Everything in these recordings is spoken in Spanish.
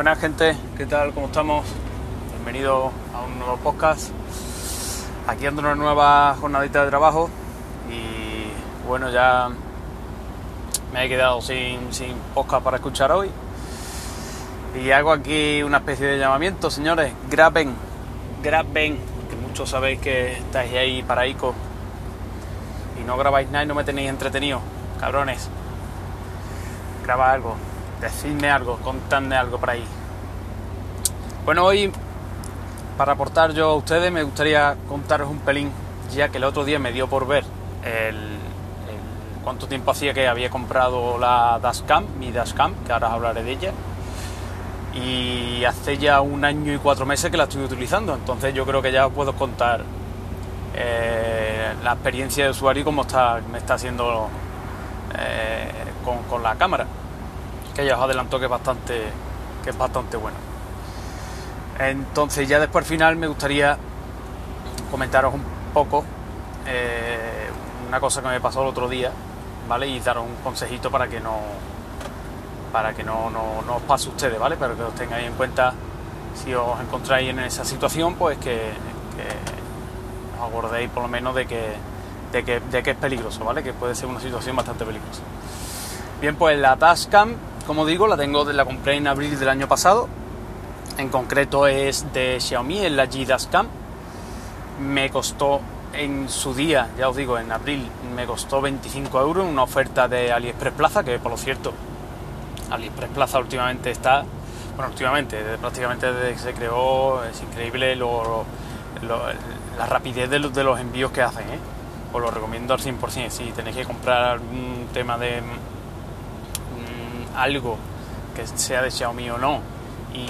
Buenas gente, ¿qué tal? ¿Cómo estamos? Bienvenido a un nuevo podcast. Aquí ando una nueva jornadita de trabajo y bueno, ya me he quedado sin, sin podcast para escuchar hoy. Y hago aquí una especie de llamamiento, señores. Graben, graben, que muchos sabéis que estáis ahí para ICO y no grabáis nada y no me tenéis entretenido, cabrones. Graba algo, decidme algo, contadme algo por ahí. Bueno, hoy para aportar yo a ustedes me gustaría contaros un pelín, ya que el otro día me dio por ver el, cuánto tiempo hacía que había comprado la Dashcam, mi Dashcam, que ahora os hablaré de ella. Y hace ya un año y cuatro meses que la estoy utilizando, entonces yo creo que ya os puedo contar eh, la experiencia de usuario y cómo está, me está haciendo eh, con, con la cámara ya os adelanto que es bastante, que es bastante bueno. Entonces ya después al final me gustaría comentaros un poco eh, una cosa que me pasó el otro día, ¿vale? Y daros un consejito para que no para que no, no, no os pase a ustedes, ¿vale? Para que os tengáis en cuenta si os encontráis en esa situación, pues que, que os acordéis por lo menos de que, de que, de que es peligroso, ¿vale? Que puede ser una situación bastante peligrosa. Bien, pues la Tascam como digo, la tengo, la compré en abril del año pasado. En concreto es de Xiaomi, es la G Cam. Me costó en su día, ya os digo, en abril, me costó 25 euros una oferta de AliExpress Plaza, que por lo cierto, AliExpress Plaza últimamente está, bueno, últimamente, prácticamente desde que se creó, es increíble lo, la rapidez de los, envíos que hacen, ¿eh? Os lo recomiendo al 100%, si tenéis que comprar algún tema de algo que sea de Xiaomi o no y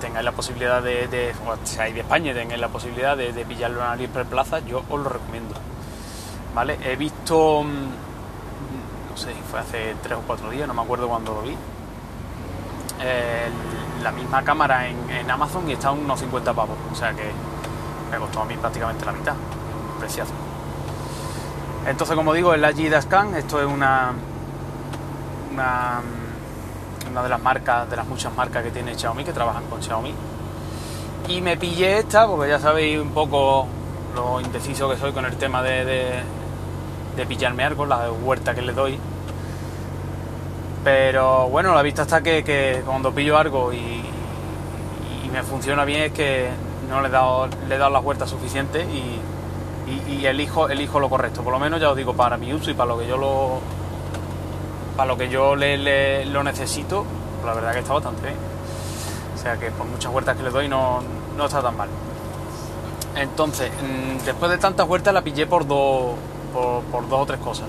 tengáis la posibilidad de, de o seáis de España tengáis la posibilidad de, de pillarlo en AliExpress Plaza, yo os lo recomiendo. ¿Vale? He visto, mm, no sé, fue hace 3 o 4 días, no me acuerdo cuándo lo vi, la misma cámara en, Amazon y está a unos 50 pavos, o sea que me costó a mí prácticamente la mitad, preciazo. Entonces, como digo, es la G Scan, esto es una, una de las marcas, de las muchas marcas que tiene Xiaomi, que trabajan con Xiaomi. Y me pillé esta, porque ya sabéis un poco lo indeciso que soy con el tema de, de, pillarme algo, la huerta que le doy. Pero bueno, la vista está que, que cuando pillo algo y, y, me funciona bien es que no le he dado, le he dado las huertas suficientes y, y, y elijo, elijo lo correcto. Por lo menos ya os digo, para mi uso y para lo que yo lo, para lo que yo le, lo necesito, la verdad que está bastante bien. O sea que por muchas vueltas que le doy no, no está tan mal. Entonces, mm, después de tantas vueltas la pillé por dos, por, dos o tres cosas.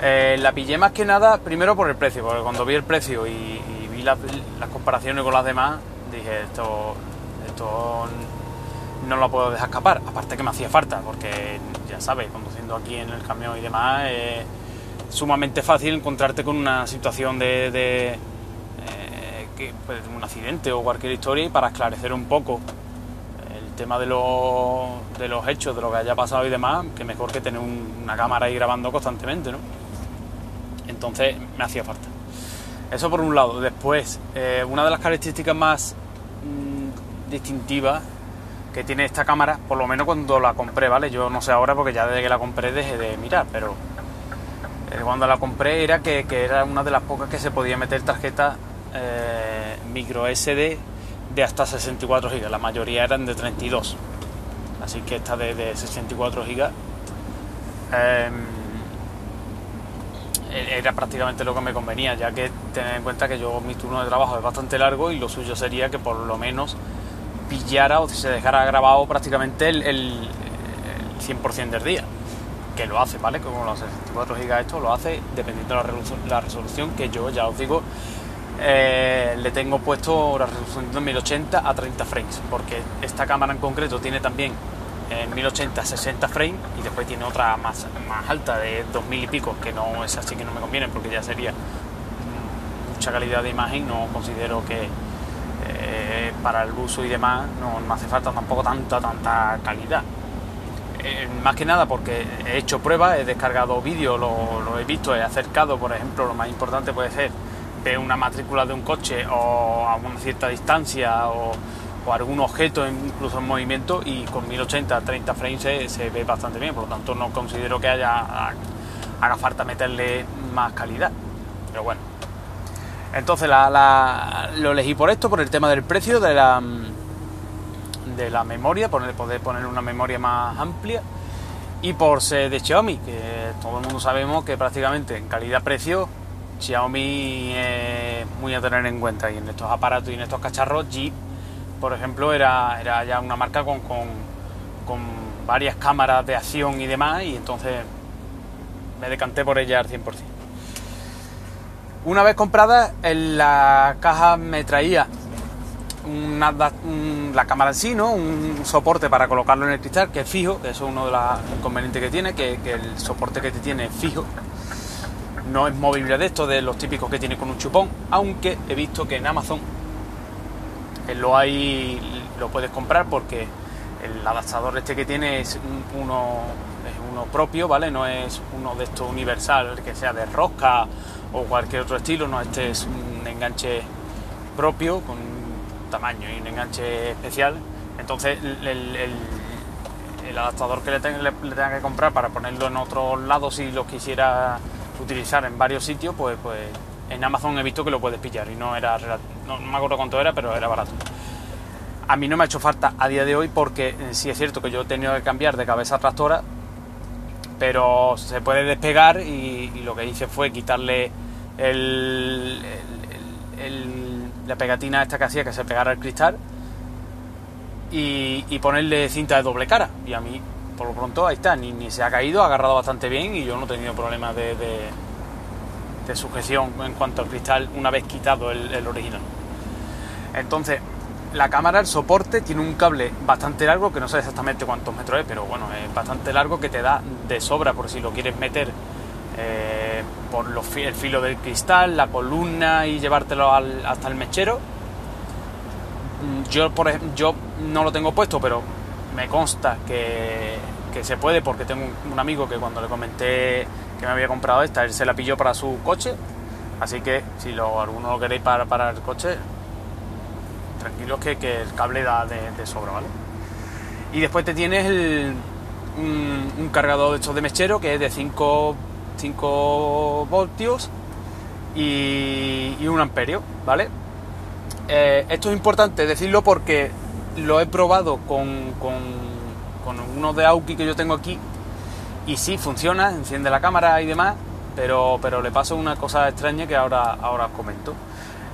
Eh, la pillé más que nada, primero por el precio, porque cuando vi el precio y, vi las, las, comparaciones con las demás, dije, esto, esto no lo puedo dejar escapar. Aparte que me hacía falta, porque ya sabes, conduciendo aquí en el camión y demás, eh, sumamente fácil encontrarte con una situación de, de eh, un accidente o cualquier historia y para esclarecer un poco el tema de, lo, de los hechos, de lo que haya pasado y demás, que mejor que tener un, una cámara ahí grabando constantemente, ¿no? Entonces me hacía falta. Eso por un lado. Después, eh, una de las características más mmm, distintivas que tiene esta cámara, por lo menos cuando la compré, ¿vale? Yo no sé ahora porque ya desde que la compré dejé de mirar, pero cuando la compré era que, que, era una de las pocas que se podía meter tarjeta eh, micro SD de hasta 64 GB. La mayoría eran de 32. Así que esta de, de 64 GB eh, era prácticamente lo que me convenía, ya que tener en cuenta que yo mi turno de trabajo es bastante largo y lo suyo sería que por lo menos pillara o se dejara grabado prácticamente el, el, el 100% del día lo hace, ¿vale? Como los 64 GB esto lo hace dependiendo de la resolución, la resolución que yo ya os digo eh, le tengo puesto la resolución de 1080 a 30 frames porque esta cámara en concreto tiene también en 1080 60 frames y después tiene otra más, más alta de 2000 y pico que no es así que no me conviene porque ya sería mucha calidad de imagen no considero que eh, para el uso y demás no me hace falta tampoco tanta tanta calidad más que nada porque he hecho pruebas, he descargado vídeos, lo, he visto, he acercado, por ejemplo, lo más importante puede ser ve una matrícula de un coche o a una cierta distancia o, algún objeto incluso en movimiento y con 1080 30 frames se, ve bastante bien, por lo tanto no considero que haya haga falta meterle más calidad. Pero bueno. Entonces lo elegí por esto, por el tema del precio de la de la memoria, por poder poner una memoria más amplia y por ser de Xiaomi, que todo el mundo sabemos que prácticamente en calidad-precio Xiaomi es muy a tener en cuenta y en estos aparatos y en estos cacharros Jeep, por ejemplo, era, era ya una marca con, con, varias cámaras de acción y demás y entonces me decanté por ella al 100%. Una vez comprada, en la caja me traía una, la cámara en sí, ¿no? un soporte para colocarlo en el cristal que es fijo, eso es uno de los inconvenientes que tiene, que, el soporte que te tiene es fijo no es movible de esto, de los típicos que tiene con un chupón, aunque he visto que en Amazon lo hay, lo puedes comprar porque el adaptador este que tiene es uno, es uno propio, ¿vale? No es uno de estos universal que sea de rosca o cualquier otro estilo, no, este es un enganche propio con tamaño y un enganche especial. Entonces el, adaptador que le, le tenga que comprar para ponerlo en otro lado si lo quisiera utilizar en varios sitios, pues, pues en Amazon he visto que lo puedes pillar y no era no, me acuerdo cuánto era, pero era barato. A mí no me ha hecho falta a día de hoy porque eh, sí es cierto que yo he tenido que cambiar de cabeza tractora, pero se puede despegar y, lo que hice fue quitarle el, la pegatina esta que hacía que se pegara al cristal y, ponerle cinta de doble cara. Y a mí por lo pronto ahí está, ni, se ha caído, ha agarrado bastante bien y yo no he tenido problemas de, de, sujeción en cuanto al cristal una vez quitado el, original. Entonces, la cámara, el soporte, tiene un cable bastante largo, que no sé exactamente cuántos metros es, pero bueno, es bastante largo que te da de sobra por si lo quieres meter eh, por el filo del cristal, la columna y llevártelo hasta el mechero. Yo, por yo no lo tengo puesto, pero me consta que, se puede porque tengo un, amigo que cuando le comenté que me había comprado esta, él se la pilló para su coche. Así que si lo, alguno lo queréis para, para el coche, tranquilos que, el cable da de, sobra, ¿vale? Y después te tienes un, cargador de estos de mechero que es de 5, 5 voltios y, y, un amperio, ¿vale? Eh, esto es importante decirlo porque lo he probado con, con, uno de Auki que yo tengo aquí y sí funciona, enciende la cámara y demás, pero, pero le paso una cosa extraña que ahora, ahora os comento.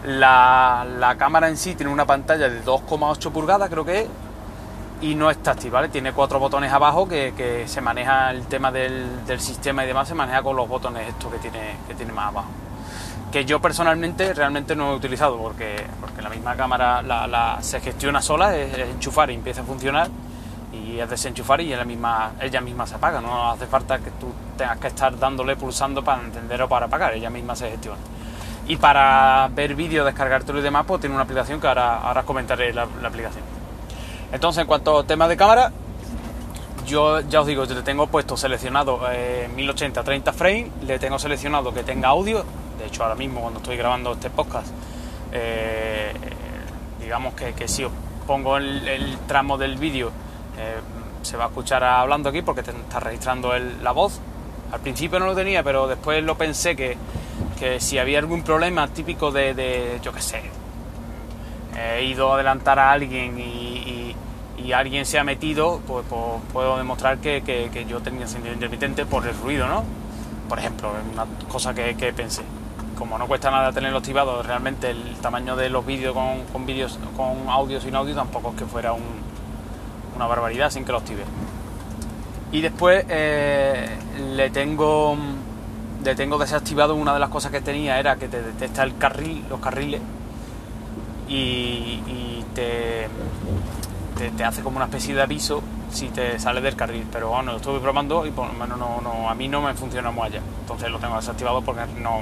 La, la cámara en sí tiene una pantalla de 2,8 pulgadas, creo que es, y no es táctil, ¿vale? Tiene cuatro botones abajo que, que se maneja el tema del, del, sistema y demás, se maneja con los botones estos que tiene, que tiene más abajo que yo personalmente realmente no he utilizado porque, porque la misma cámara la, se gestiona sola, es, enchufar y empieza a funcionar y es desenchufar y ella misma, ella misma se apaga, no hace falta que tú tengas que estar dándole pulsando para encender o para apagar, ella misma se gestiona. Y para ver vídeos, descargártelo y demás, pues tiene una aplicación que ahora, ahora comentaré la, aplicación. Entonces, en cuanto a temas de cámara, yo ya os digo, yo le tengo puesto seleccionado 1080 30 frames, le tengo seleccionado que tenga audio, de hecho, ahora mismo cuando estoy grabando este podcast, eh, digamos que, si os pongo el, tramo del vídeo, eh, se va a escuchar hablando aquí porque te está registrando la voz. Al principio no lo tenía, pero después lo pensé que, si había algún problema típico de, yo qué sé, he ido a adelantar a alguien y, alguien se ha metido, pues, pues puedo demostrar que, yo tenía sentido intermitente por el ruido, ¿no? Por ejemplo, una cosa que pensé como no cuesta nada tenerlo activado, realmente el tamaño de los vídeos con, con vídeos con audio sin audio tampoco es que fuera una barbaridad sin que lo active. Y después eh, le tengo le tengo desactivado una de las cosas que tenía era que te detecta el carril, los carriles y, te, te, hace como una especie de aviso si te sale del carril. Pero bueno, lo estuve probando y por lo menos no, no, a mí no me funciona muy allá. Entonces lo tengo desactivado porque no,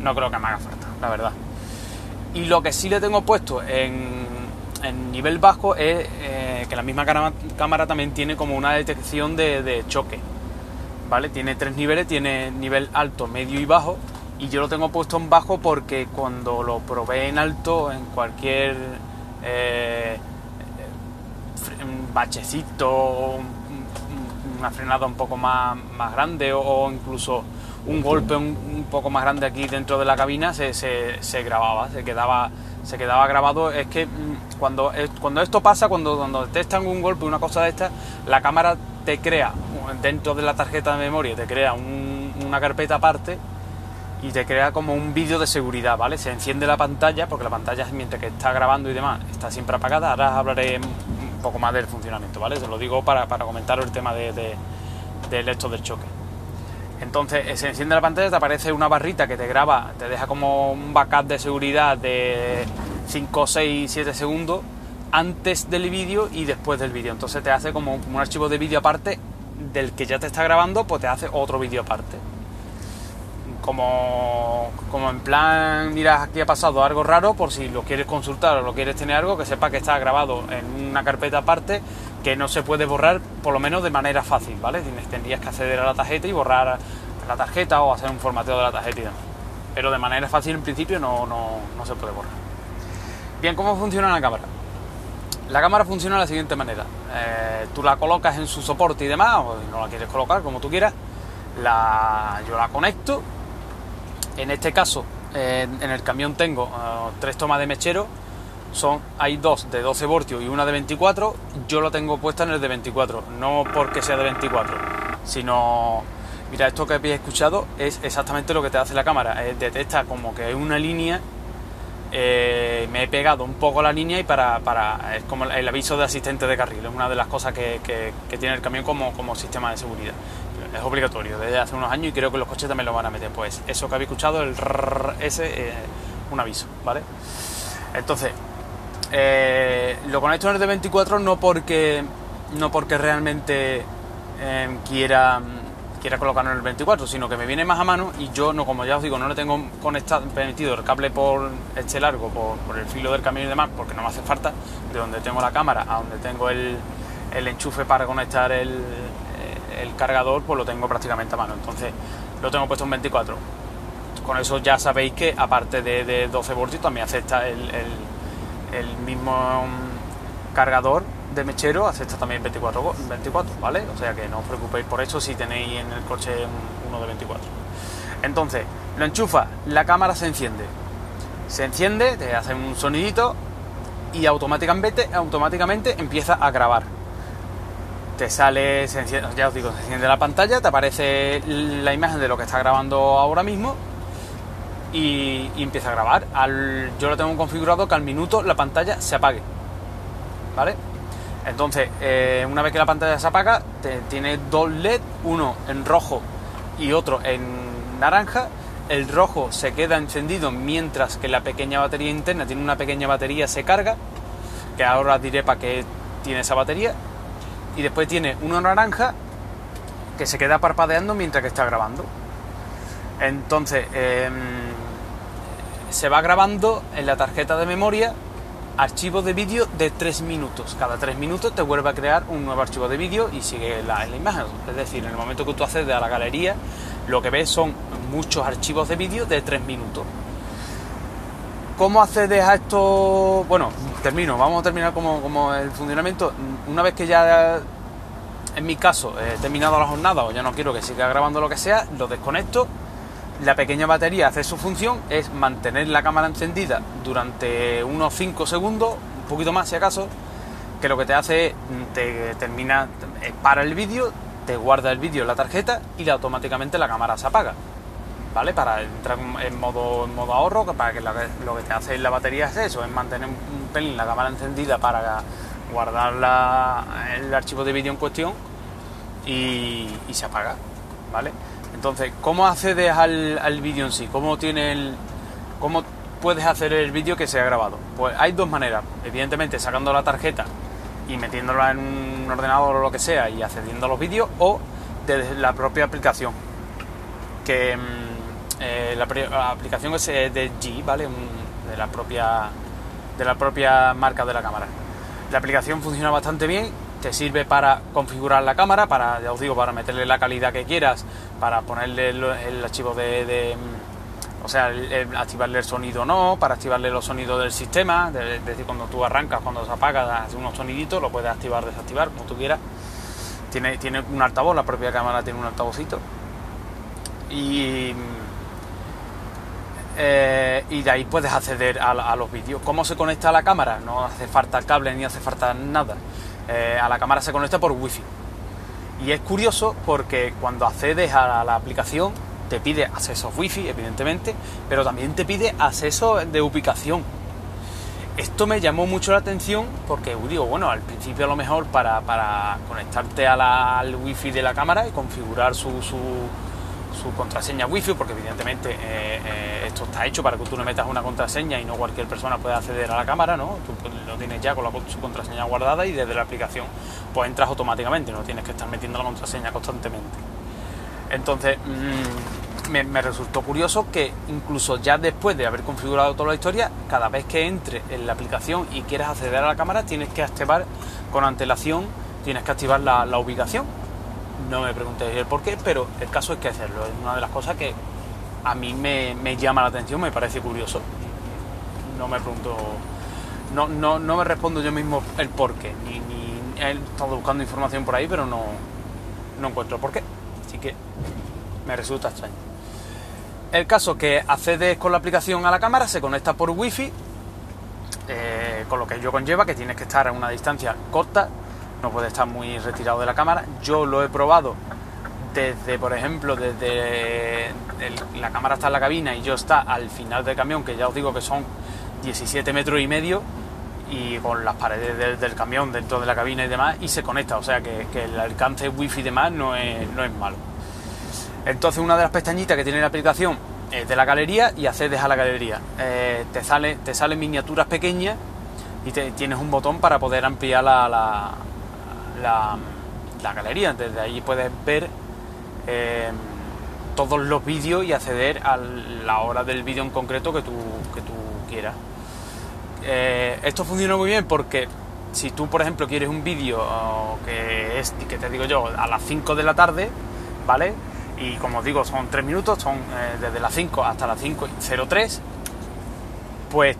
no creo que me haga falta, la verdad. Y lo que sí le tengo puesto en, nivel bajo es eh, que la misma cámara también tiene como una detección de, choque. ¿Vale? Tiene tres niveles, tiene nivel alto, medio y bajo. Y yo lo tengo puesto en bajo porque cuando lo probé en alto, en cualquier eh, bachecito, una frenada un poco más, más grande o, incluso un golpe un, poco más grande aquí dentro de la cabina se, se, grababa, se quedaba, se quedaba grabado. Es que mm, cuando, cuando esto pasa, cuando, cuando detectan un golpe, una cosa de esta, la cámara te crea dentro de la tarjeta de memoria, te crea una carpeta aparte y te crea como un vídeo de seguridad, ¿vale? Se enciende la pantalla, porque la pantalla mientras que está grabando y demás está siempre apagada. Ahora hablaré un poco más del funcionamiento, ¿vale? Se lo digo para, para comentar el tema de, del esto del choque. Entonces eh, se enciende la pantalla, te aparece una barrita que te graba, te deja como un backup de seguridad de 5, 6, 7 segundos antes del vídeo y después del vídeo. Entonces te hace como un archivo de vídeo aparte del que ya te está grabando, pues te hace otro vídeo aparte. Como, como en plan, mira, aquí ha pasado algo raro, por si lo quieres consultar o lo quieres tener algo, que sepa que está grabado en una carpeta aparte que no se puede borrar, por lo menos de manera fácil, ¿vale? Tendrías que acceder a la tarjeta y borrar la tarjeta o hacer un formateo de la tarjeta y demás. Pero de manera fácil en principio no, no se puede borrar. Bien, ¿cómo funciona la cámara? La cámara funciona de la siguiente manera. Eh, tú la colocas en su soporte y demás, o no la quieres colocar como tú quieras. La, yo la conecto. En este caso, en el camión tengo eh, tres tomas de mechero. Son, hay dos de 12 voltios y una de 24. Yo lo tengo puesta en el de 24. No porque sea de 24, sino... Mira, esto que habéis escuchado es exactamente lo que te hace la cámara. detecta como que es una línea eh, me he pegado un poco la línea y para, para, es como el aviso de asistente de carril, es una de las cosas que, tiene el camión como, como, sistema de seguridad. Es obligatorio desde hace unos años y creo que los coches también lo van a meter. Pues eso que habéis escuchado, el RRR, ese, eh, un aviso, ¿vale? Entonces, eh, lo conecto en el de 24 no porque, no porque realmente quiera quiera colocarlo en el 24, sino que me viene más a mano y yo, no como ya os digo, no le tengo conectado, permitido el cable por este largo, por, el filo del camión y demás, porque no me hace falta, de donde tengo la cámara a donde tengo el, enchufe para conectar el, cargador, pues lo tengo prácticamente a mano. Entonces lo tengo puesto en 24. Con eso ya sabéis que aparte de, 12 voltios también acepta el, el mismo mm, cargador de mechero acepta también 24, 24, ¿vale? O sea que no os preocupéis por eso si tenéis en el coche uno de 24. Entonces, lo enchufa, la cámara se enciende. Se enciende, te hace un sonidito y automáticamente, automáticamente empieza a grabar. Te sale, ya os digo, se enciende la pantalla, te aparece la imagen de lo que está grabando ahora mismo y, empieza a grabar. Al, yo lo tengo configurado que al minuto la pantalla se apague. ¿Vale? Entonces, eh, una vez que la pantalla se apaga, tiene dos LED, uno en rojo y otro en naranja. El rojo se queda encendido mientras que la pequeña batería interna tiene una pequeña batería, se carga, que ahora diré para qué tiene esa batería. Y después tiene uno naranja que se queda parpadeando mientras que está grabando. Entonces, em, se va grabando en la tarjeta de memoria archivo de vídeo de 3 minutos. Cada 3 minutos te vuelve a crear un nuevo archivo de vídeo y sigue la, la, imagen. Es decir, en el momento que tú accedes a la galería, lo que ves son muchos archivos de vídeo de 3 minutos. ¿Cómo accedes a esto? Bueno, termino, vamos a terminar como, el funcionamiento. Una vez que ya, en mi caso, he terminado la jornada o ya no quiero que siga grabando lo que sea, lo desconecto la pequeña batería hace su función, es mantener la cámara encendida durante unos 5 segundos, un poquito más si acaso, que lo que te hace es, te termina, para el vídeo, te guarda el vídeo en la tarjeta y automáticamente la cámara se apaga. ¿Vale? Para entrar en modo, en modo ahorro, para que lo que te hace la batería es eso, es mantener un pelín la cámara encendida para guardar el archivo de vídeo en cuestión y, y se apaga. ¿Vale? Entonces, ¿cómo accedes al, al vídeo en sí? ¿Cómo, tiene el, ¿Cómo puedes hacer el vídeo que se ha grabado? Pues hay dos maneras. Evidentemente, sacando la tarjeta y metiéndola en un ordenador o lo que sea y accediendo a los vídeos, o desde la propia aplicación. Que mm, eh, la, aplicación es de G, ¿vale? de la propia de la propia marca de la cámara. La aplicación funciona bastante bien te sirve para configurar la cámara, para, ya os digo, para meterle la calidad que quieras, para ponerle el, archivo de, o sea, activarle el sonido no, para activarle los sonidos del sistema, es decir, cuando tú arrancas, cuando se apaga, hace unos soniditos, lo puedes activar, desactivar, como tú quieras. Tiene, tiene un altavoz, la propia cámara tiene un altavocito. Y, eh, y de ahí puedes acceder a, los vídeos. ¿Cómo se conecta a la cámara? No hace falta cable ni hace falta nada. Eh, a la cámara se conecta por wifi. Y es curioso porque cuando accedes a la aplicación te pide acceso wifi, evidentemente, pero también te pide acceso de ubicación. Esto me llamó mucho la atención porque digo, bueno, al principio a lo mejor para, para conectarte a la, al wifi de la cámara y configurar su, su contraseña wifi, porque evidentemente eh, eh, esto está hecho para que tú le metas una contraseña y no cualquier persona pueda acceder a la cámara, ¿no? Tú lo tienes ya con la, su contraseña guardada y desde la aplicación pues entras automáticamente, no tienes que estar metiendo la contraseña constantemente. Entonces, mm, me, resultó curioso que incluso ya después de haber configurado toda la historia, cada vez que entres en la aplicación y quieras acceder a la cámara, tienes que activar con antelación, tienes que activar la, ubicación. No me preguntéis el por qué, pero el caso es que hacerlo. Es una de las cosas que a mí me, llama la atención, me parece curioso. No me pregunto, no, no, no me respondo yo mismo el por qué, ni, he estado buscando información por ahí, pero no, no encuentro por qué. Así que me resulta extraño. El caso que accedes con la aplicación a la cámara, se conecta por wifi, eh, con lo que ello conlleva que tienes que estar a una distancia corta, no puedes estar muy retirado de la cámara. Yo lo he probado desde, por ejemplo, desde la cámara está en la cabina y yo está al final del camión, que ya os digo que son 17 metros y medio, y con las paredes del, camión dentro de la cabina y demás y se conecta, o sea que, el alcance wifi y demás no es, no es malo. Entonces una de las pestañitas que tiene la aplicación es de la galería y accedes a la galería. Eh, te, sale, te salen miniaturas pequeñas y tienes un botón para poder ampliar la, la, galería. Desde ahí puedes ver eh, todos los vídeos y acceder a la hora del vídeo en concreto que tú, que tú quieras. Eh, esto funciona muy bien porque si tú, por ejemplo, quieres un vídeo que es, que te digo yo, a las 5 de la tarde, ¿vale? Y como os digo, son 3 minutos, son eh, desde las 5 hasta las 5 y 03, pues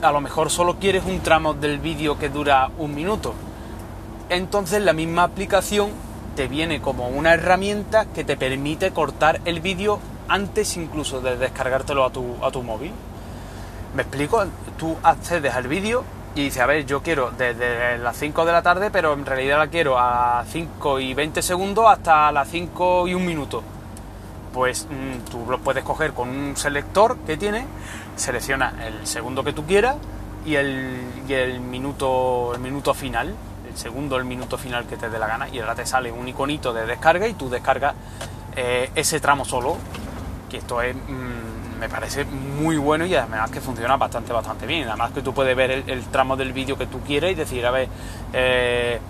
a lo mejor solo quieres un tramo del vídeo que dura un minuto. Entonces la misma aplicación te viene como una herramienta que te permite cortar el vídeo antes incluso de descargártelo a tu, a tu móvil. ¿Me explico? Tú accedes al vídeo y dices, a ver, yo quiero desde las 5 de la tarde, pero en realidad la quiero a 5 y 20 segundos hasta las 5 y 1 minuto. Pues mm, tú lo puedes coger con un selector que tiene, selecciona el segundo que tú quieras y el, y el, minuto, el minuto final, segundo, el minuto final que te dé la gana, y ahora te sale un iconito de descarga y tú descargas eh, ese tramo solo, que esto es... Mm, me parece muy bueno y además que funciona bastante, bastante bien. Además que tú puedes ver el, tramo del vídeo que tú quieres y decir, a ver, eh,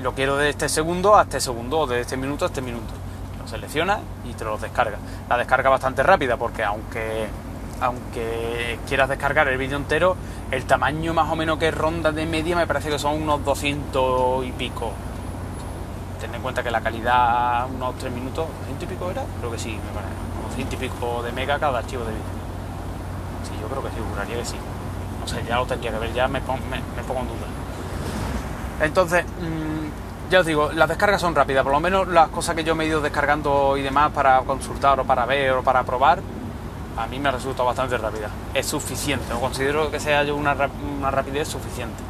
lo quiero de este segundo a este segundo o de este minuto a este minuto. Lo seleccionas y te lo descarga. La descarga bastante rápida porque aunque aunque quieras descargar el vídeo entero, el tamaño más o menos que ronda de media me parece que son unos 200 y pico. Ten en cuenta que la calidad, unos 3 minutos, ¿200 y pico era? Creo que sí, me parece ciento y pico de mega cada archivo de vídeo. Sí, yo creo que sí, juraría que sí. No sé, ya lo tendría que ver, ya me, pongo en duda. Entonces, mm, ya os digo, las descargas son rápidas, por lo menos las cosas que yo me he ido descargando y demás para consultar o para ver o para probar, a mí me resulta bastante rápida. Es suficiente, no considero que sea una, una rapidez suficiente.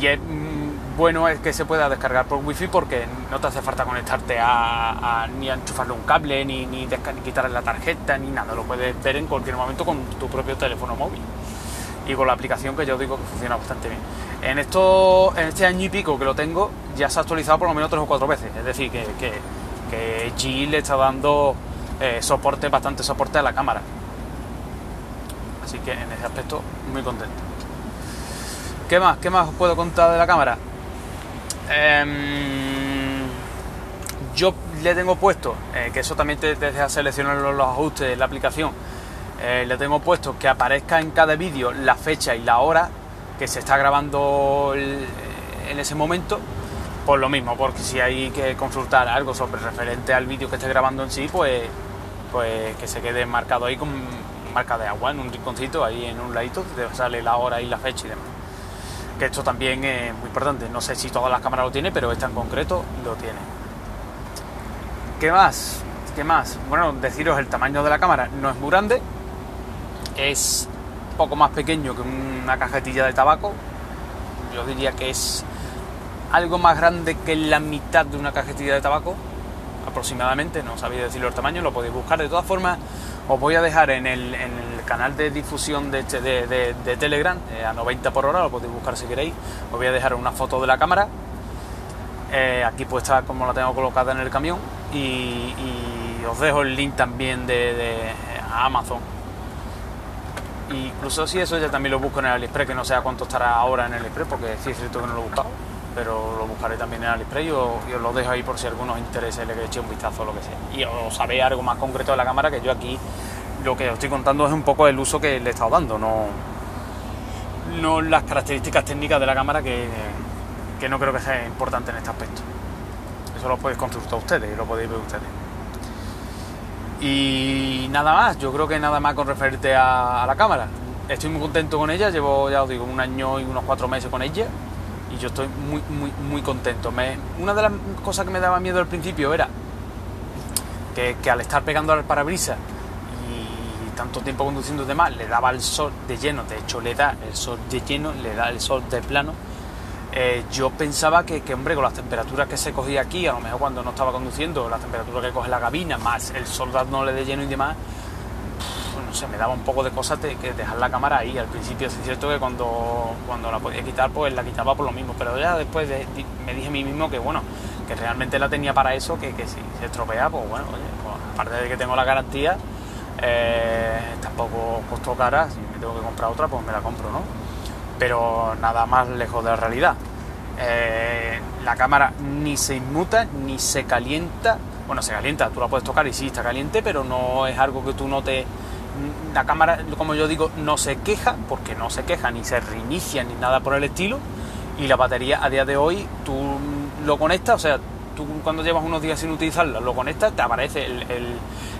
Y es mm, bueno es que se pueda descargar por wifi porque no te hace falta conectarte a, ni a enchufarle un cable, ni, ni, quitarle la tarjeta, ni nada. Lo puedes ver en cualquier momento con tu propio teléfono móvil y con la aplicación que yo digo que funciona bastante bien. En, esto, en este año y pico que lo tengo, ya se ha actualizado por lo menos tres o cuatro veces. Es decir, que, que, que G le está dando eh, soporte, bastante soporte a la cámara. Así que en ese aspecto, muy contento. ¿Qué más? ¿Qué más os puedo contar de la cámara? Em, yo le tengo puesto, eh, que eso también te, deja seleccionar los, ajustes de la aplicación, eh, le tengo puesto que aparezca en cada vídeo la fecha y la hora que se está grabando en ese momento, por lo mismo, porque si hay que consultar algo sobre referente al vídeo que esté grabando en sí, pues pues que se quede marcado ahí con marca de agua en un rinconcito, ahí en un ladito, te sale la hora y la fecha y demás. Que esto también es muy importante. No sé si todas las cámaras lo tienen, pero esta en concreto lo tiene. ¿Qué más? ¿Qué más? Bueno, deciros el tamaño de la cámara no es muy grande, es poco más pequeño que una cajetilla de tabaco. Yo diría que es algo más grande que la mitad de una cajetilla de tabaco, aproximadamente. No sabía decirlo el tamaño, lo podéis buscar. De todas formas, os voy a dejar en el, canal de difusión de, este, de, Telegram eh, a 90 por hora, lo podéis buscar si queréis. Os voy a dejar una foto de la cámara. Eh, aquí puesta como la tengo colocada en el camión. Y, os dejo el link también de, Amazon. incluso si eso ya también lo busco en el AliExpress, que no sé a cuánto estará ahora en el AliExpress, porque sí es cierto que no lo he buscado pero lo buscaré también en AliExpress y os, lo dejo ahí por si a algunos interesa le eche un vistazo o lo que sea. Y os sabéis algo más concreto de la cámara que yo aquí lo que os estoy contando es un poco el uso que le he estado dando, no, no las características técnicas de la cámara que, que no creo que sea importante en este aspecto. Eso lo podéis consultar ustedes y lo podéis ver ustedes. Y nada más, yo creo que nada más con referente a, a la cámara. Estoy muy contento con ella, llevo ya os digo un año y unos cuatro meses con ella y yo estoy muy, muy, muy contento. Me, una de las cosas que me daba miedo al principio era que, al estar pegando al parabrisas y tanto tiempo conduciendo de más, le daba el sol de lleno, de hecho le da el sol de lleno, le da el sol de plano. Eh, yo pensaba que, que, hombre, con las temperaturas que se cogía aquí, a lo mejor cuando no estaba conduciendo, las temperaturas que coge la cabina, más el sol dándole de lleno y demás, no sé, me daba un poco de cosas de, que dejar la cámara ahí. Al principio es cierto que cuando, cuando la podía quitar, pues la quitaba por lo mismo, pero ya después me dije a mí mismo que bueno, que realmente la tenía para eso, que, si se estropea, pues bueno, oye, pues, aparte de que tengo la garantía, eh, tampoco costó cara, si me tengo que comprar otra, pues me la compro, ¿no? Pero nada más lejos de la realidad. Eh, la cámara ni se inmuta, ni se calienta. Bueno, se calienta, tú la puedes tocar y sí está caliente, pero no es algo que tú no te la cámara, como yo digo, no se queja, porque no se queja, ni se reinicia, ni nada por el estilo. Y la batería a día de hoy, tú lo conectas, o sea, tú cuando llevas unos días sin utilizarla, lo conectas, te aparece el,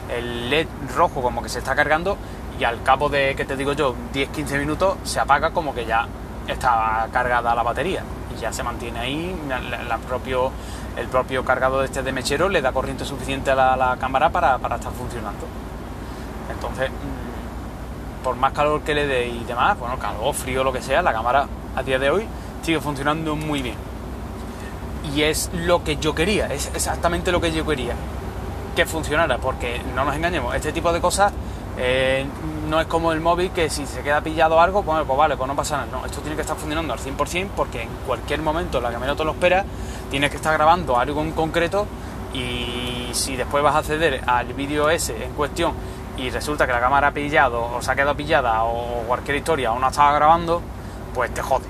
el, LED rojo como que se está cargando y al cabo de, que te digo yo, 10-15 minutos se apaga como que ya está cargada la batería y ya se mantiene ahí, la, propio, el propio cargado de este de mechero le da corriente suficiente a la, cámara para, para estar funcionando. Entonces, por más calor que le dé y demás, bueno, calor, frío, lo que sea, la cámara a día de hoy sigue funcionando muy bien. Y es lo que yo quería, es exactamente lo que yo quería que funcionara, porque no nos engañemos, este tipo de cosas eh, no es como el móvil que si se queda pillado algo, pues, pues, vale, pues no pasa nada. No, esto tiene que estar funcionando al 100% porque en cualquier momento la cámara te lo espera, tienes que estar grabando algo en concreto y si después vas a acceder al vídeo ese en cuestión y resulta que la cámara ha pillado o se ha quedado pillada o cualquier historia o no estaba grabando, pues te jode.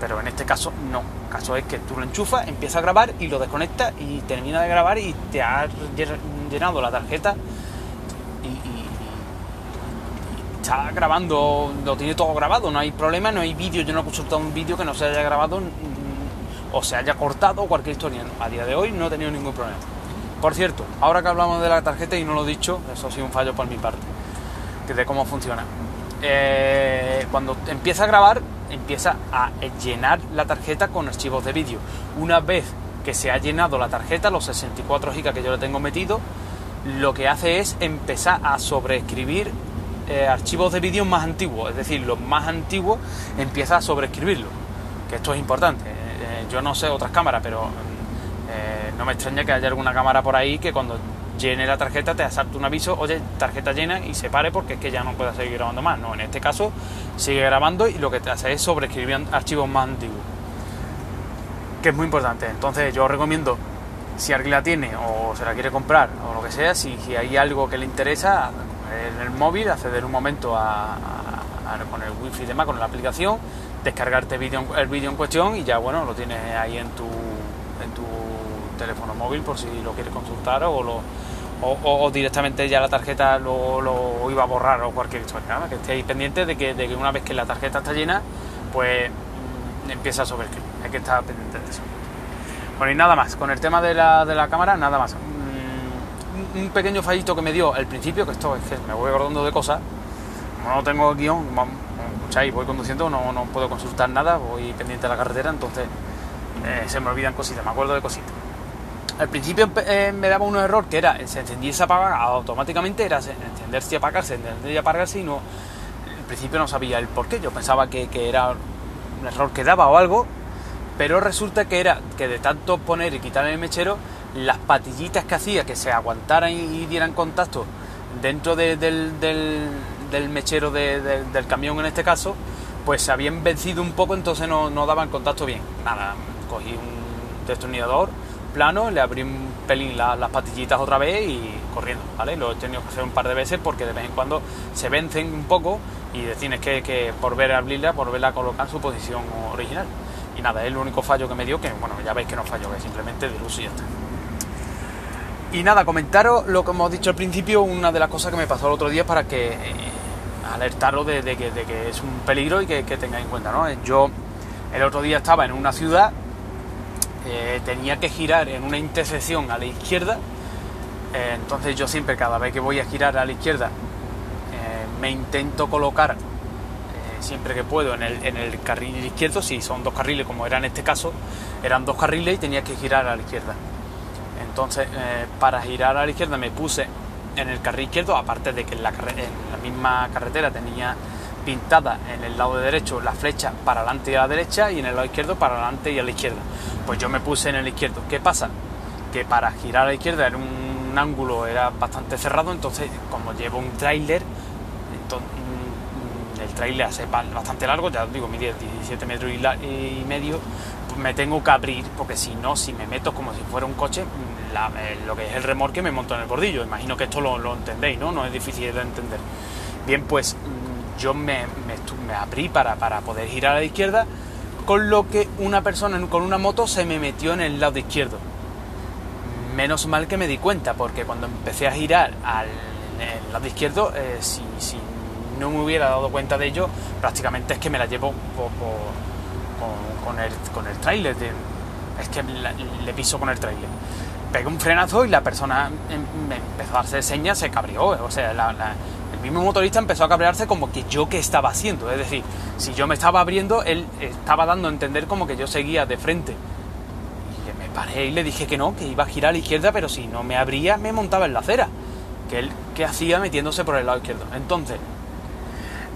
Pero en este caso no. El caso es que tú lo enchufas, empieza a grabar y lo desconectas y termina de grabar y te ha llenado la tarjeta y, está grabando, lo tiene todo grabado, no hay problema, no hay vídeo, yo no he consultado un vídeo que no se haya grabado o se haya cortado cualquier historia. a día de hoy no he tenido ningún problema. Por cierto, ahora que hablamos de la tarjeta y no lo he dicho, eso ha sido un fallo por mi parte, de cómo funciona. Eh, cuando empieza a grabar, empieza a llenar la tarjeta con archivos de vídeo. Una vez que se ha llenado la tarjeta, los 64 GB que yo le tengo metido, lo que hace es empezar a sobreescribir eh, archivos de vídeo más antiguos, es decir, los más antiguos empieza a sobreescribirlo, que esto es importante. Eh, yo no sé otras cámaras, pero no me extraña que haya alguna cámara por ahí que cuando llene la tarjeta te asalte un aviso, oye, tarjeta llena y se pare porque es que ya no pueda seguir grabando más. No, en este caso sigue grabando y lo que te hace es sobreescribir archivos más antiguos. Que es muy importante. Entonces yo recomiendo, si alguien la tiene o se la quiere comprar o lo que sea, si, hay algo que le interesa, en el móvil, acceder un momento a, con el wifi y demás, con la aplicación, descargarte el vídeo en cuestión y ya bueno, lo tienes ahí en tu, en tu teléfono móvil por si lo quiere consultar o directamente ya la tarjeta lo, iba a borrar o cualquier historia, que estéis pendientes de que, de que una vez que la tarjeta está llena, pues mm, empieza a sobreescribir, hay que estar pendiente de eso. Bueno, y nada más, con el tema de la, cámara, nada más. Mm, un pequeño fallito que me dio al principio, que esto es que me voy acordando de cosas, no tengo guion, escucháis, voy conduciendo, no, no puedo consultar nada, voy pendiente de la carretera, entonces eh, se me olvidan cositas, me acuerdo de cositas. Al principio eh, me daba un error que era, se encendía y se apagaba automáticamente, era encenderse y apagarse, encenderse y apagarse y no, al principio no sabía el por qué, yo pensaba que, que era un error que daba o algo, pero resulta que era que de tanto poner y quitar el mechero, las patillitas que hacía que se aguantaran y, dieran contacto dentro del, del, mechero del camión en este caso, pues se habían vencido un poco, entonces no, no daban contacto bien. Nada, cogí un destornillador plano, le abrí un pelín las patillitas otra vez y corriendo, ¿vale? Lo he tenido que hacer un par de veces porque de vez en cuando se vencen un poco y tienes que, que volver a abrirla, volverla a colocar en su posición original. Y nada, es el único fallo que me dio, que bueno, ya veis que no falló, que simplemente de luz y ya está. Y nada, comentaros lo que hemos dicho al principio, una de las cosas que me pasó el otro día para que eh, alertaros de, que, es un peligro y que, tengáis en cuenta, ¿no? Yo el otro día estaba en una ciudad, eh, tenía que girar en una intersección a la izquierda, eh, entonces yo siempre, cada vez que voy a girar a la izquierda, me intento colocar siempre que puedo en el, en el carril izquierdo, si son dos carriles como era en este caso, eran dos carriles y tenía que girar a la izquierda. Entonces, eh, para girar a la izquierda me puse en el carril izquierdo, aparte de que en la, misma carretera tenía pintada en el lado de derecho la flecha para adelante y a la derecha y en el lado izquierdo para adelante y a la izquierda. Pues yo me puse en el izquierdo. ¿Qué pasa? Que para girar a la izquierda era un ángulo era bastante cerrado, entonces como llevo un tráiler, mm, el tráiler hace bastante largo, ya digo, mide 17 metros y medio, pues me tengo que abrir, porque si no, si me meto como si fuera un coche, eh, lo que es el remorque me monto en el bordillo. Imagino que esto lo, entendéis, ¿no? No es difícil de entender. Bien, pues mm, yo me, me, abrí para, para, poder girar a la izquierda, con lo que una persona con una moto se me metió en el lado izquierdo. Menos mal que me di cuenta, porque cuando empecé a girar al lado izquierdo, eh, si, si, no me hubiera dado cuenta de ello, prácticamente es que me la llevo con, el, con el trailer. es que le piso con el trailer pegué un frenazo y la persona em, me empezó a hacer señas, se cabreó. O sea, el mismo motorista empezó a cabrearse como que yo qué estaba haciendo. Es decir, si yo me estaba abriendo, él estaba dando a entender como que yo seguía de frente. Y me paré y le dije que no, que iba a girar a la izquierda, pero si no me abría, me montaba en la acera. Que él, ¿qué hacía metiéndose por el lado izquierdo? Entonces,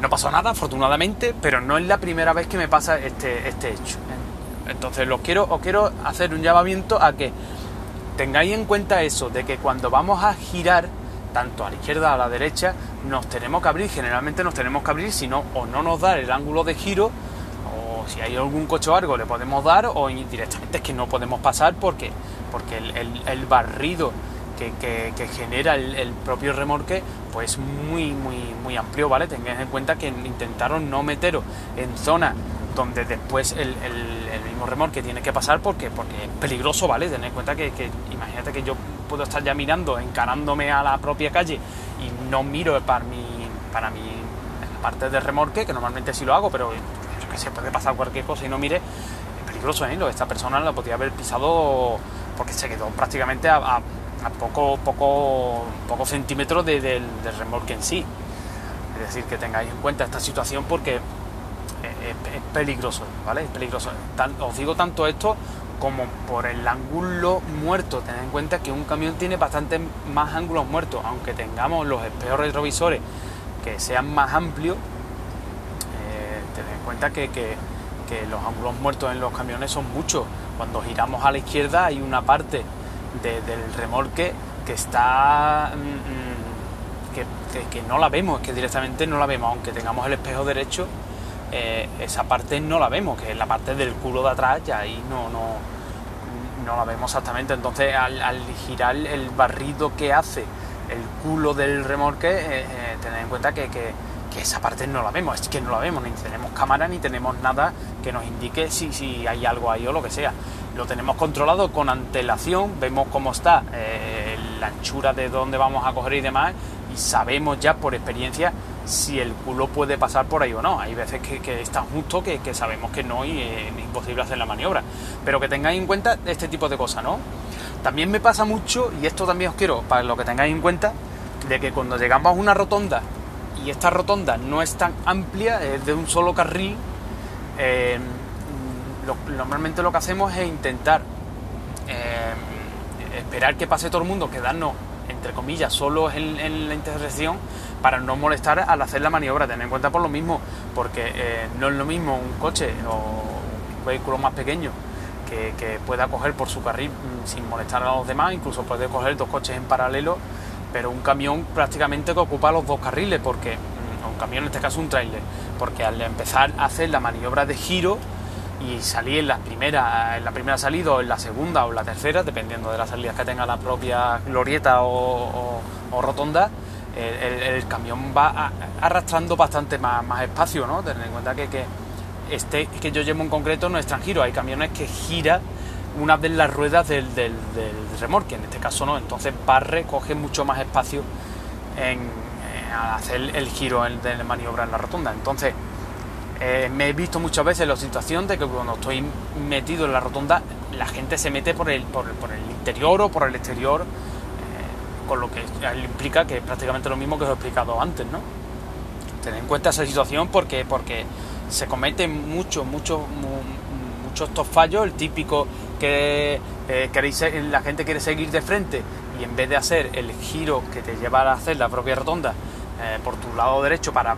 no pasó nada, afortunadamente, pero no es la primera vez que me pasa este, este hecho. Entonces, los quiero, os quiero hacer un llamamiento a que tengáis en cuenta eso, de que cuando vamos a girar, tanto a la izquierda a la derecha, nos tenemos que abrir, generalmente nos tenemos que abrir, si no, o no nos da el ángulo de giro, o si hay algún coche o algo le podemos dar, o directamente es que no podemos pasar porque, porque el, barrido que, genera el, propio remorque, pues muy, muy, muy amplio, ¿vale? Tengáis en cuenta que intentaron no meteros en zonas donde después el, mismo remolque tiene que pasar porque, porque es peligroso, ¿vale? Tened en cuenta que, imagínate que yo puedo estar ya mirando, encarándome a la propia calle y no miro para mi, para mi parte del remolque, que normalmente sí lo hago, pero yo que puede pasar cualquier cosa y no mire, es peligroso, ¿eh? Esta persona la podría haber pisado porque se quedó prácticamente a, poco, poco, poco centímetros del, del remolque en sí. Es decir, que tengáis en cuenta esta situación porque es, peligroso, ¿vale? Es peligroso. os digo tanto esto como por el ángulo muerto. Tened en cuenta que un camión tiene bastante más ángulos muertos, aunque tengamos los espejos retrovisores que sean más amplios. Eh, tened en cuenta que, los ángulos muertos en los camiones son muchos. Cuando giramos a la izquierda hay una parte del remolque que está... Mm, mm, que, que, no la vemos, que directamente no la vemos, aunque tengamos el espejo derecho, eh, esa parte no la vemos, que es la parte del culo de atrás, y ahí no, no, no la vemos exactamente. Entonces, al, girar el barrido que hace el culo del remolque, eh, eh tened en cuenta que, esa parte no la vemos, es que no la vemos, ni tenemos cámara ni tenemos nada que nos indique si, si hay algo ahí o lo que sea. Lo tenemos controlado con antelación, vemos cómo está eh, la anchura de dónde vamos a coger y demás, y sabemos ya por experiencia si el culo puede pasar por ahí o no. Hay veces que, que justo que, sabemos que no y es imposible hacer la maniobra. Pero que tengáis en cuenta este tipo de cosas, ¿no? También me pasa mucho, y esto también os quiero para lo que tengáis en cuenta, de que cuando llegamos a una rotonda y esta rotonda no es tan amplia, es de un solo carril, eh, normalmente lo que hacemos es intentar eh, esperar que pase todo el mundo, quedarnos entre comillas, solo en, la intersección para no molestar al hacer la maniobra. Tener en cuenta por lo mismo, porque eh, no es lo mismo un coche o un vehículo más pequeño que, pueda coger por su carril mm, sin molestar a los demás, incluso puede coger dos coches en paralelo, pero un camión prácticamente que ocupa los dos carriles, porque mm, un camión en este caso un trailer, porque al empezar a hacer la maniobra de giro, y salir en la primera, en la primera salida o en la segunda o la tercera, dependiendo de las salidas que tenga la propia glorieta o, rotonda, el, camión va arrastrando bastante más, espacio, ¿no? Tener en cuenta que, que este que yo llevo en concreto no es giro, hay camiones que gira una de las ruedas del, del, remolque, en este caso no, entonces barre, coge mucho más espacio en, al hacer el giro de maniobra en la rotonda. Entonces, eh, me he visto muchas veces la situación de que cuando estoy metido en la rotonda, la gente se mete por el, por, el interior o por el exterior, eh, con lo que implica que es prácticamente lo mismo que os he explicado antes, ¿no? Tener en cuenta esa situación porque, porque se cometen muchos, muchos, muchos estos fallos, el típico que eh, queréis, la gente quiere seguir de frente y en vez de hacer el giro que te lleva a hacer la propia rotonda, eh, por tu lado derecho para,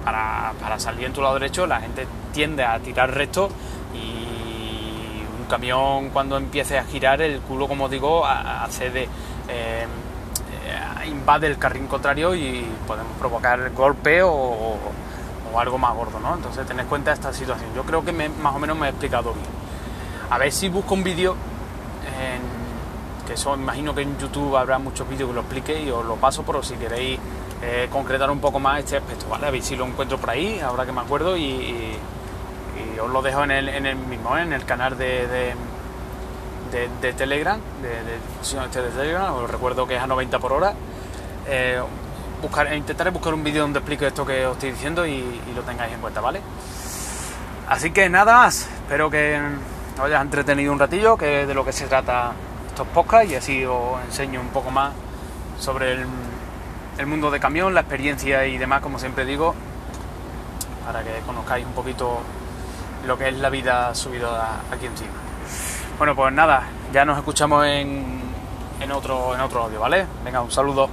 salir en tu lado derecho, la gente tiende a tirar recto y un camión cuando empiece a girar el culo, como digo, hace de... Eh, invade el carril contrario y podemos provocar golpe o, algo más gordo, ¿no? Entonces tened cuenta de esta situación. Yo creo que más o menos me he explicado bien. A ver si busco un vídeo que eso imagino que en YouTube habrá muchos vídeos que lo explique y os lo paso, pero si queréis eh, concretar un poco más este aspecto, ¿vale? A ver si lo encuentro por ahí, ahora que me acuerdo, y, os lo dejo en el, en el mismo, ¿eh? en el canal de, de, Telegram, de, este de, Telegram, os recuerdo que es a 90 por hora. Eh, buscar, intentaré buscar un vídeo donde explique esto que os estoy diciendo y, lo tengáis en cuenta, ¿vale? Así que nada más, espero que os hayas entretenido un ratillo, que de lo que se trata estos podcasts y así os enseño un poco más sobre el mundo de camión, la experiencia y demás, como siempre digo, para que conozcáis un poquito lo que es la vida subida aquí encima. Bueno, pues nada, ya nos escuchamos en, en, otro, en otro audio, ¿vale? Venga, un saludo.